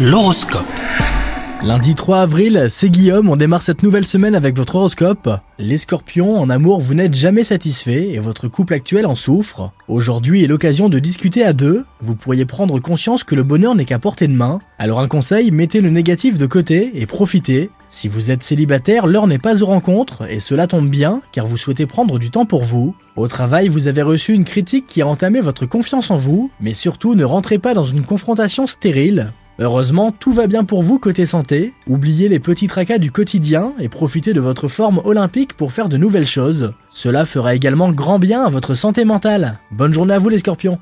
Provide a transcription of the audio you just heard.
L'horoscope. Lundi 3 avril, c'est Guillaume, on démarre cette nouvelle semaine avec votre horoscope. Les scorpions, en amour, vous n'êtes jamais satisfait et votre couple actuel en souffre. Aujourd'hui est l'occasion de discuter à deux, vous pourriez prendre conscience que le bonheur n'est qu'à portée de main. Alors un conseil, mettez le négatif de côté et profitez. Si vous êtes célibataire, l'heure n'est pas aux rencontres et cela tombe bien car vous souhaitez prendre du temps pour vous. Au travail, vous avez reçu une critique qui a entamé votre confiance en vous, mais surtout ne rentrez pas dans une confrontation stérile. Heureusement, tout va bien pour vous côté santé. Oubliez les petits tracas du quotidien et profitez de votre forme olympique pour faire de nouvelles choses. Cela fera également grand bien à votre santé mentale. Bonne journée à vous les scorpions